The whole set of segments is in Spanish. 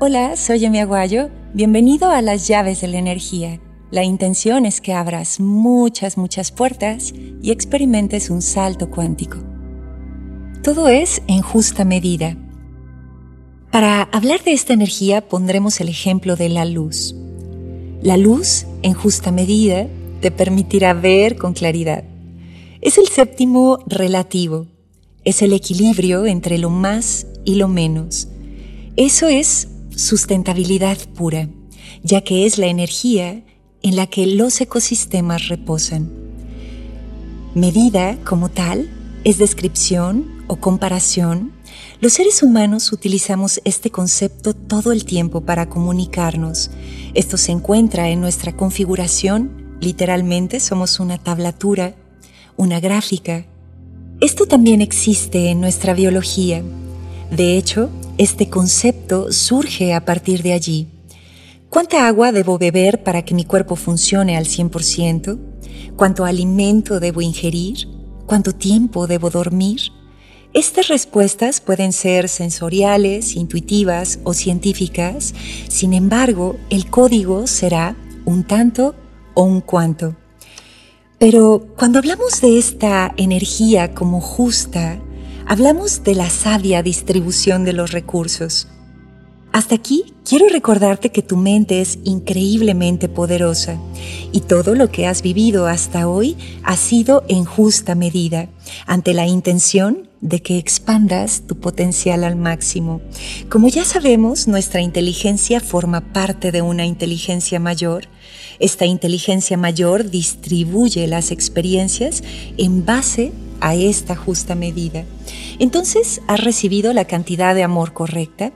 Hola, soy Emi Aguayo. Bienvenido a las llaves de la energía. La intención es que abras muchas, muchas puertas y experimentes un salto cuántico. Todo es en justa medida. Para hablar de esta energía pondremos el ejemplo de la luz. La luz, en justa medida, te permitirá ver con claridad. Es el séptimo relativo. Es el equilibrio entre lo más y lo menos. Eso es sustentabilidad pura, ya que es la energía en la que los ecosistemas reposan. Medida como tal es descripción o comparación. Los seres humanos utilizamos este concepto todo el tiempo para comunicarnos. Esto se encuentra en nuestra configuración. Literalmente somos una tablatura, una gráfica. Esto también existe en nuestra biología. De hecho, este concepto surge a partir de allí. ¿Cuánta agua debo beber para que mi cuerpo funcione al 100%? ¿Cuánto alimento debo ingerir? ¿Cuánto tiempo debo dormir? Estas respuestas pueden ser sensoriales, intuitivas o científicas, sin embargo, el código será un tanto o un cuanto. Pero cuando hablamos de esta energía como justa, hablamos de la sabia distribución de los recursos. Hasta aquí quiero recordarte que tu mente es increíblemente poderosa y todo lo que has vivido hasta hoy ha sido en justa medida, ante la intención de que expandas tu potencial al máximo. Como ya sabemos, nuestra inteligencia forma parte de una inteligencia mayor. Esta inteligencia mayor distribuye las experiencias en base a esta justa medida. Entonces, ¿has recibido la cantidad de amor correcta?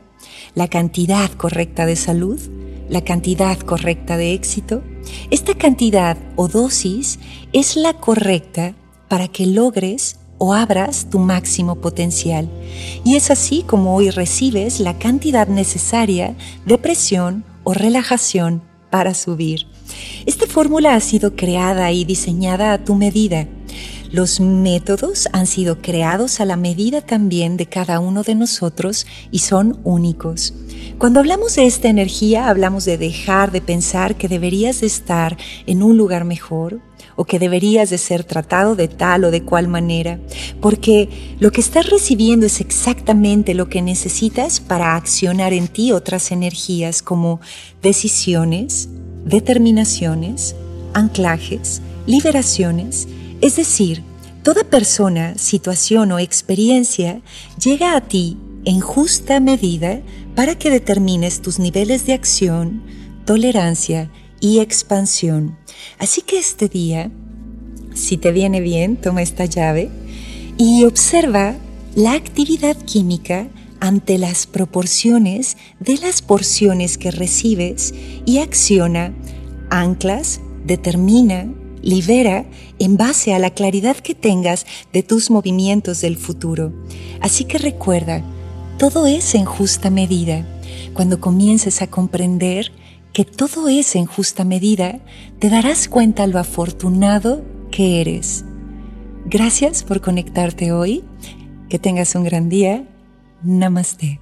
la cantidad correcta de salud, la cantidad correcta de éxito. Esta cantidad o dosis es la correcta para que logres o abras tu máximo potencial. Y es así como hoy recibes la cantidad necesaria de presión o relajación para subir. Esta fórmula ha sido creada y diseñada a tu medida los métodos han sido creados a la medida también de cada uno de nosotros y son únicos. Cuando hablamos de esta energía, hablamos de dejar de pensar que deberías de estar en un lugar mejor o que deberías de ser tratado de tal o de cual manera, porque lo que estás recibiendo es exactamente lo que necesitas para accionar en ti otras energías como decisiones, determinaciones, anclajes, liberaciones, es decir, toda persona, situación o experiencia llega a ti en justa medida para que determines tus niveles de acción, tolerancia y expansión. Así que este día, si te viene bien, toma esta llave y observa la actividad química ante las proporciones de las porciones que recibes y acciona, anclas, determina, libera en base a la claridad que tengas de tus movimientos del futuro. Así que recuerda, todo es en justa medida. Cuando comiences a comprender que todo es en justa medida, te darás cuenta lo afortunado que eres. Gracias por conectarte hoy. Que tengas un gran día. Namaste.